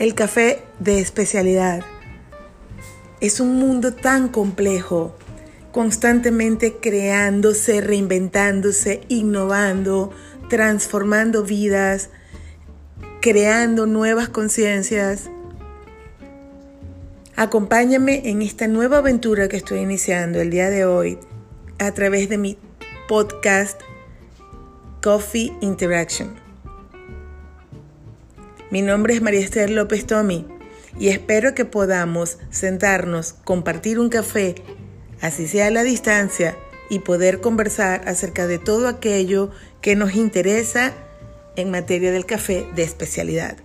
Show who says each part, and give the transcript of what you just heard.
Speaker 1: El café de especialidad es un mundo tan complejo, constantemente creándose, reinventándose, innovando, transformando vidas, creando nuevas conciencias. Acompáñame en esta nueva aventura que estoy iniciando el día de hoy a través de mi podcast Coffee Interaction. Mi nombre es María Esther López Tommy y espero que podamos sentarnos, compartir un café, así sea a la distancia, y poder conversar acerca de todo aquello que nos interesa en materia del café de especialidad.